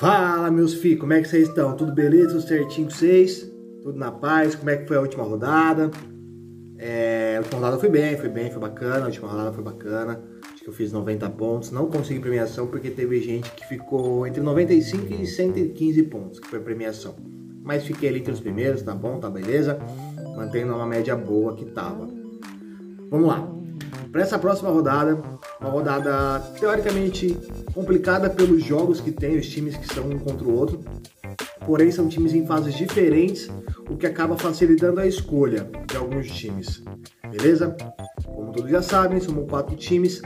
Fala meus filhos, como é que vocês estão? Tudo beleza? Tudo certinho com vocês? Tudo na paz? Como é que foi a última rodada? É, a última rodada foi bem, foi bem, foi bacana, a última rodada foi bacana. Acho que eu fiz 90 pontos, não consegui premiação porque teve gente que ficou entre 95 e 115 pontos, que foi a premiação. Mas fiquei ali entre os primeiros, tá bom, tá beleza? Mantendo uma média boa que tava. Vamos lá. Para essa próxima rodada, uma rodada teoricamente complicada pelos jogos que tem, os times que são um contra o outro. Porém, são times em fases diferentes, o que acaba facilitando a escolha de alguns times. Beleza? Como todos já sabem, somos quatro times.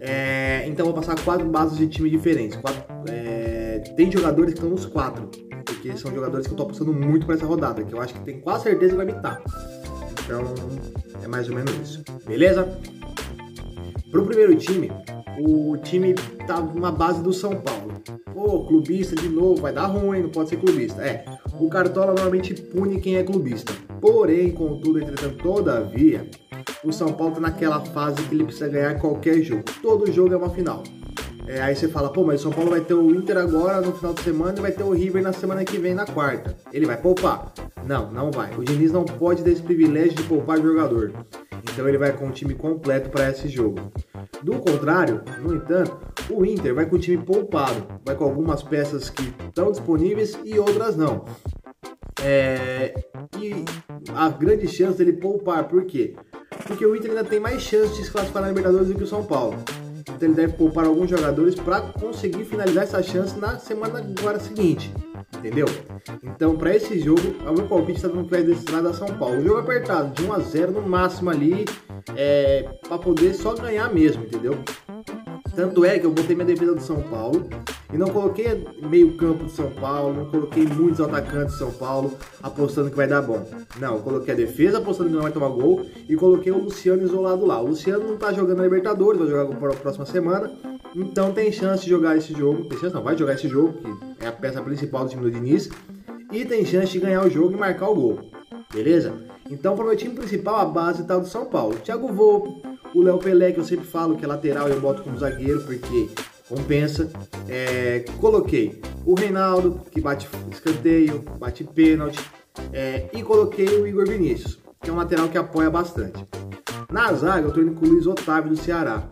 É, então, vou passar quatro bases de time diferentes. Quatro, é, tem jogadores que estão nos quatro, porque são jogadores que eu estou apostando muito para essa rodada, que eu acho que tem quase certeza que vai me estar. Então, é mais ou menos isso. Beleza? Pro primeiro time, o time tá numa base do São Paulo. Pô, clubista de novo, vai dar ruim, não pode ser clubista. É, o Cartola normalmente pune quem é clubista. Porém, contudo, entretanto, todavia, o São Paulo tá naquela fase que ele precisa ganhar qualquer jogo. Todo jogo é uma final. É, aí você fala, pô, mas o São Paulo vai ter o Inter agora no final de semana e vai ter o River na semana que vem, na quarta. Ele vai poupar? Não, não vai. O Diniz não pode ter esse privilégio de poupar jogador. Então ele vai com o time completo para esse jogo. Do contrário, no entanto, o Inter vai com o time poupado, vai com algumas peças que estão disponíveis e outras não. É, e a grande chance dele poupar, por quê? Porque o Inter ainda tem mais chance de se classificar na Libertadores do que o São Paulo. Então ele deve poupar alguns jogadores para conseguir finalizar essa chance na semana agora seguinte. Entendeu? Então, para esse jogo, o meu palpite está que vai destinado a São Paulo. O jogo apertado, de 1 a 0 no máximo ali, é, para poder só ganhar mesmo, entendeu? Tanto é que eu botei minha defesa do São Paulo e não coloquei meio campo de São Paulo, não coloquei muitos atacantes de São Paulo apostando que vai dar bom. Não, coloquei a defesa apostando que não vai tomar gol e coloquei o Luciano isolado lá. O Luciano não tá jogando na Libertadores, vai jogar para a próxima semana, então tem chance de jogar esse jogo. Tem chance não, vai jogar esse jogo, que é a peça principal do time do Diniz, e tem chance de ganhar o jogo e marcar o gol. Beleza? Então, para o meu time principal, a base está do São Paulo. Thiago Volpe, o Léo Pelé, que eu sempre falo que é lateral, eu boto como zagueiro, porque compensa. É, coloquei o Reinaldo, que bate escanteio, bate pênalti. É, e coloquei o Igor Vinícius, que é um lateral que apoia bastante. Na zaga, eu estou indo com o Luiz Otávio do Ceará.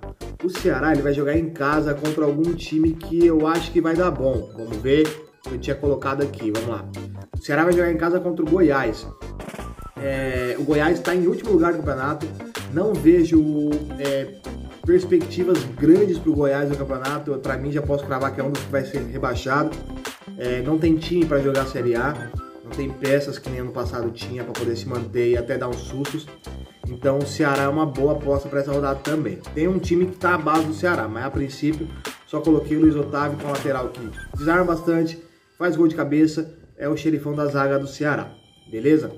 O Ceará ele vai jogar em casa contra algum time que eu acho que vai dar bom. Vamos ver. Eu tinha colocado aqui, vamos lá. O Ceará vai jogar em casa contra o Goiás. É, o Goiás está em último lugar do campeonato. Não vejo é, perspectivas grandes para o Goiás no campeonato. Para mim, já posso cravar que é um dos que vai ser rebaixado. É, não tem time para jogar a Série A. Não tem peças que nem ano passado tinha para poder se manter e até dar uns sustos. Então o Ceará é uma boa aposta para essa rodada também. Tem um time que está à base do Ceará, mas a princípio só coloquei o Luiz Otávio com lateral que desarma bastante, faz gol de cabeça, é o xerifão da zaga do Ceará. Beleza?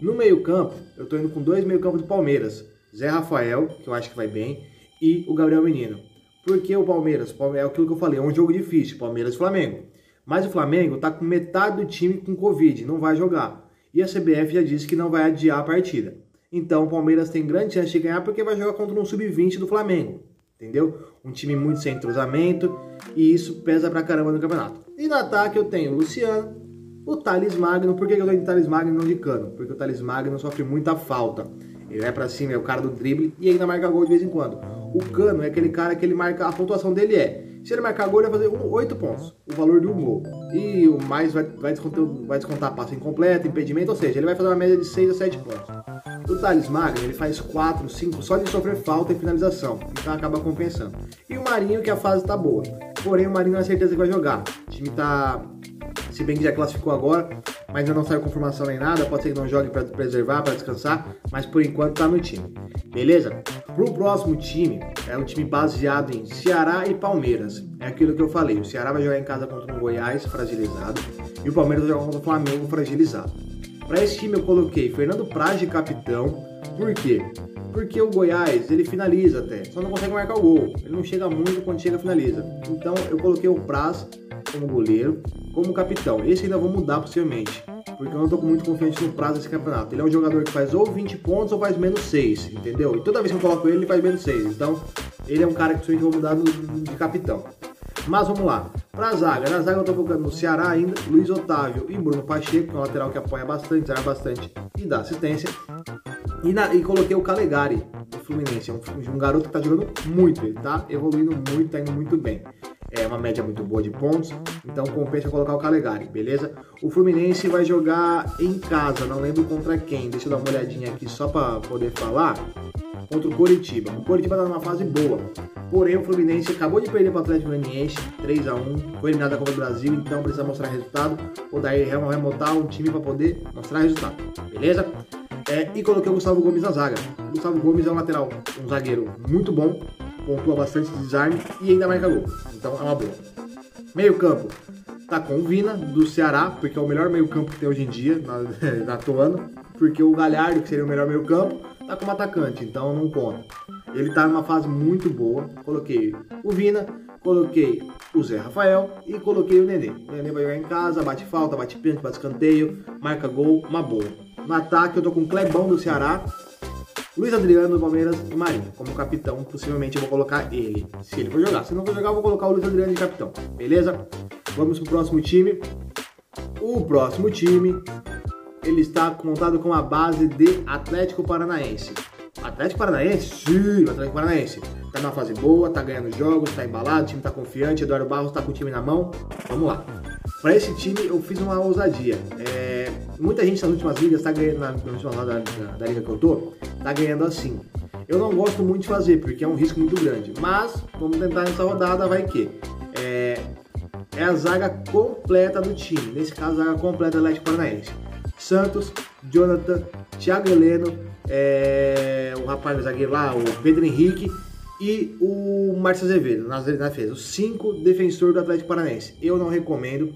No meio-campo, eu tô indo com dois meio-campo do Palmeiras. Zé Rafael, que eu acho que vai bem, e o Gabriel Menino. Por que o Palmeiras? É aquilo que eu falei, é um jogo difícil, Palmeiras e Flamengo. Mas o Flamengo tá com metade do time com Covid, não vai jogar. E a CBF já disse que não vai adiar a partida. Então o Palmeiras tem grande chance de ganhar porque vai jogar contra um sub-20 do Flamengo. Entendeu? Um time muito sem entrosamento e isso pesa pra caramba no campeonato. E no ataque eu tenho o Luciano, o Thales Magno, por que eu dou de Thales Magno e não de Cano? Porque o Thales Magno sofre muita falta. Ele vai para cima, é o cara do drible e ainda marca gol de vez em quando. O Cano é aquele cara que ele marca, a pontuação dele é, se ele marcar gol, ele vai fazer 8 pontos, o valor de um gol. E o mais vai, vai, descontar, vai descontar passo incompleto, impedimento, ou seja, ele vai fazer uma média de 6 a 7 pontos. O Thales Magno, ele faz 4, 5 só de sofrer falta e finalização, então acaba compensando. E o Marinho, que a fase tá boa. Porém, o Marinho não é certeza que vai jogar. O time tá se bem que já classificou agora, mas ainda não saiu confirmação nem nada, pode ser que não jogue para preservar, para descansar, mas por enquanto tá no time. Beleza? Pro próximo time, é um time baseado em Ceará e Palmeiras. É aquilo que eu falei, o Ceará vai jogar em casa contra o Goiás fragilizado e o Palmeiras vai jogar contra o Flamengo fragilizado. Para esse time eu coloquei Fernando Praz de capitão, por quê? Porque o Goiás, ele finaliza até, só não consegue marcar o gol. Ele não chega muito quando chega finaliza. Então eu coloquei o Praz como goleiro, como capitão. Esse ainda vou mudar possivelmente, porque eu não estou muito confiante no prazo desse campeonato. Ele é um jogador que faz ou 20 pontos ou faz menos 6, entendeu? E toda vez que eu coloco ele, ele faz menos 6. Então, ele é um cara que eu vou mudar de capitão. Mas vamos lá. Pra zaga, na zaga eu tô focando no Ceará ainda, Luiz Otávio e Bruno Pacheco, que é um lateral que apoia bastante, zera bastante e dá assistência. E, na, e coloquei o Calegari, do Fluminense, é um, um, garoto que tá jogando muito, ele tá evoluindo muito, tá indo muito bem. É uma média muito boa de pontos, então compensa colocar o Calegari, beleza? O Fluminense vai jogar em casa, não lembro contra quem, deixa eu dar uma olhadinha aqui só para poder falar contra o Coritiba. O Coritiba está numa fase boa. Porém, o Fluminense acabou de perder para o Atlético Goianiense 3 a 1 foi eliminado da Copa do Brasil, então precisa mostrar resultado. O Daí vai montar um time para poder mostrar resultado, beleza? É, e coloquei o Gustavo Gomes na zaga. O Gustavo Gomes é um lateral, um zagueiro muito bom, pontua bastante desarme e ainda marca gol. Então é uma boa. Meio campo, tá com o Vina, do Ceará, porque é o melhor meio campo que tem hoje em dia, na, na atuando. Porque o Galhardo, que seria o melhor meio campo, tá como atacante, então não conta. Ele tá numa fase muito boa. Coloquei o Vina, coloquei o Zé Rafael e coloquei o Nenê. O Nenê vai jogar em casa, bate falta, bate pênalti, bate escanteio, marca gol, uma boa. No ataque eu tô com o Clebão do Ceará, Luiz Adriano Palmeiras e Marinho como capitão. Possivelmente eu vou colocar ele, se ele for jogar. Se não for jogar, eu vou colocar o Luiz Adriano de capitão, beleza? Vamos pro próximo time. O próximo time ele está montado com a base de Atlético Paranaense. Atlético Paranaense? Sim, Atlético Paranaense. Tá numa fase boa, tá ganhando jogos, tá embalado, o time tá confiante, Eduardo Barros tá com o time na mão. Vamos lá. Para esse time eu fiz uma ousadia. É, muita gente nas últimas ligas tá ganhando, na, na última da, da, da liga que eu tô, tá ganhando assim. Eu não gosto muito de fazer, porque é um risco muito grande. Mas vamos tentar nessa rodada, vai que. É, é a zaga completa do time. Nesse caso, a zaga completa do Atlético Paranaense. Santos, Jonathan, Thiago Heleno, é, o rapaz do zagueiro lá, o Pedro Henrique e o Márcio Azevedo na, defesa. Os cinco defensores do Atlético Paranaense. Eu não recomendo,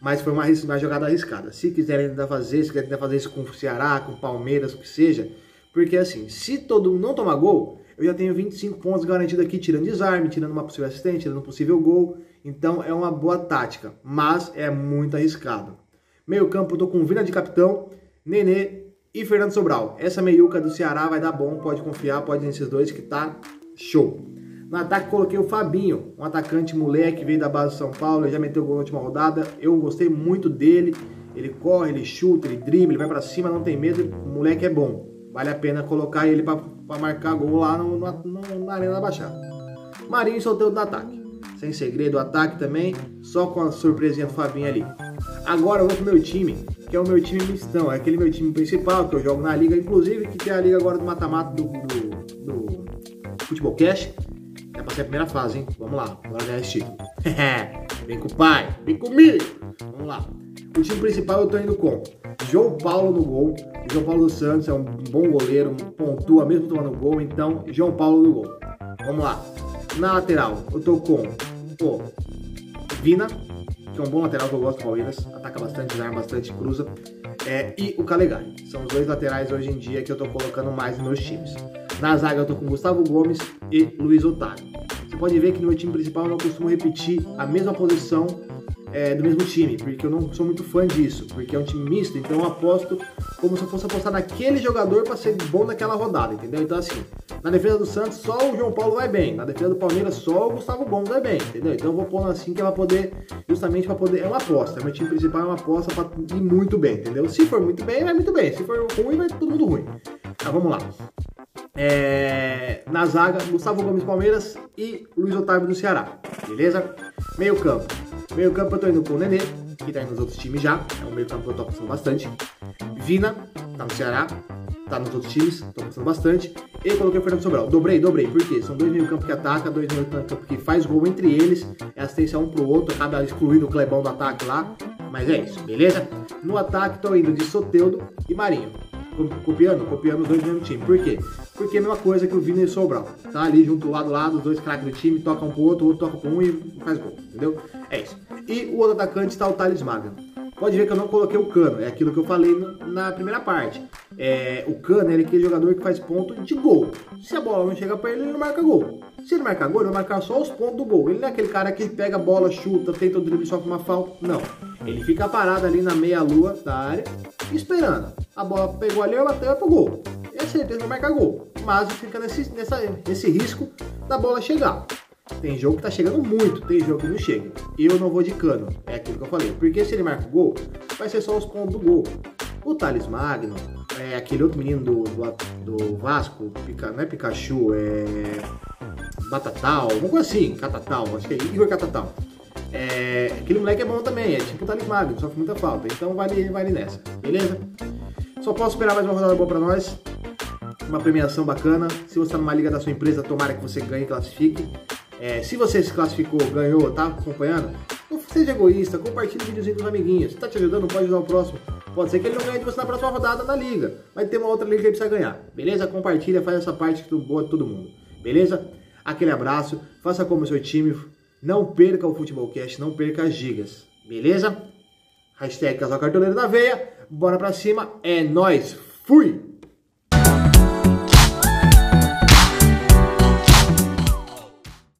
mas foi uma, uma jogada arriscada. Se quiserem ainda fazer, se quiserem ainda fazer isso com o Ceará, com o Palmeiras, o que seja, porque assim, se todo mundo não tomar gol, eu já tenho 25 pontos garantidos aqui, tirando desarme, tirando uma possível assistente, tirando um possível gol. Então é uma boa tática, mas é muito arriscado. Meio campo, tô com Vina de capitão, Nenê e Fernando Sobral. Essa meiuca do Ceará vai dar bom, pode confiar, pode nesses dois que tá show. No ataque coloquei o Fabinho, um atacante moleque, veio da base do São Paulo, já meteu gol na última rodada. Eu gostei muito dele. Ele corre, ele chuta, ele dribla, ele vai para cima, não tem medo. O moleque é bom. Vale a pena colocar ele para marcar gol lá no, no, na Arena da Baixada. Marinho solteiro do ataque sem segredo, ataque também, só com a surpresinha do Fabinho ali. Agora eu vou pro meu time, que é o meu time mistão, é aquele meu time principal que eu jogo na liga, inclusive que tem a liga agora do mata-mata do, do, do Futebol Cash. É ser a primeira fase, hein? Vamos lá, bora ganhar esse título. vem com o pai, vem comigo! Vamos lá. O time principal eu tô indo com João Paulo no gol. João Paulo dos Santos é um bom goleiro, pontua mesmo tomando gol, então João Paulo no gol. Vamos lá. Na lateral, eu tô com o Vina, que é um bom lateral que eu gosto do Palmeiras, ataca bastante, desarma bastante, cruza. É, e o Calegari. São os dois laterais hoje em dia que eu tô colocando mais nos meus times. Na zaga eu tô com Gustavo Gomes e Luiz Otávio. Você pode ver que no meu time principal eu não costumo repetir a mesma posição é, do mesmo time, porque eu não sou muito fã disso, porque é um time misto, então eu aposto como se eu fosse apostar naquele jogador para ser bom naquela rodada, entendeu? Então assim, na defesa do Santos só o João Paulo vai bem, na defesa do Palmeiras só o Gustavo Gomes vai bem, entendeu? Então eu vou pôr assim que ela poder, justamente para poder, é uma aposta, meu time principal é uma aposta para ir muito bem, entendeu? Se for muito bem, vai muito bem, se for ruim, vai todo mundo ruim. Tá, vamos lá. É, na zaga, Gustavo Gomes Palmeiras e Luiz Otávio do Ceará, beleza? Meio campo, Meio campo eu tô indo com o Nenê, que tá indo nos outros times já. É um meio campo que eu tô apostando bastante. Vina, tá no Ceará, tá nos outros times, tô apostando bastante. E coloquei o Fernando Sobral. Dobrei, dobrei. Por quê? São dois meio campo que ataca, dois meio campo que faz gol entre eles. É assistência um pro outro, acaba excluindo o Clebão do ataque lá. Mas é isso, beleza? No ataque tô indo de Soteudo e Marinho copiando, copiando os dois do mesmo time. Por quê? Porque é a mesma coisa que o Vini e o Sobral. Tá ali junto lado a lado, os dois craques do time, tocam um pro outro, o outro toca pro um e faz gol, entendeu? É isso. E o outro atacante está o Thales Maga. Pode ver que eu não coloquei o Cano, é aquilo que eu falei na primeira parte. É, o Cano é aquele jogador que faz ponto de gol. Se a bola não chega para ele, ele não marca gol. Se ele marcar gol, ele vai marcar só os pontos do gol. Ele não é aquele cara que pega a bola, chuta, tenta o drible, sofre uma falta. Não. Ele fica parado ali na meia-lua da área, esperando. A bola pegou ali, bateu pro gol. É certeza que vai marcar gol. Mas fica nesse, nessa, nesse risco da bola chegar. Tem jogo que tá chegando muito, tem jogo que não chega. Eu não vou de cano, é aquilo que eu falei. Porque se ele marca o gol, vai ser só os pontos do gol. O Thales Magno, é aquele outro menino do, do, do Vasco, Pica, não é Pikachu, é. Batatal, alguma coisa assim, Catatal, acho que é Igor Catatal. É, aquele moleque é bom também, é tipo o Thales Magno, sofre muita falta. Então vale, vale nessa, beleza? Só posso esperar mais uma rodada boa pra nós. Uma premiação bacana. Se você tá numa liga da sua empresa, tomara que você ganhe e classifique. É, se você se classificou, ganhou, tá acompanhando, não seja egoísta, compartilhe o videozinho com os amiguinhos. Se tá te ajudando, pode ajudar o próximo. Pode ser que ele não ganhe de você na próxima rodada da liga. Vai ter uma outra liga que ele precisa ganhar. Beleza? Compartilha, faz essa parte que boa de todo mundo. Beleza? Aquele abraço, faça como o seu time. Não perca o Futebolcast, não perca as gigas. Beleza? Hashtag Casal Cartoleiro da Veia. Bora pra cima. É nóis. Fui!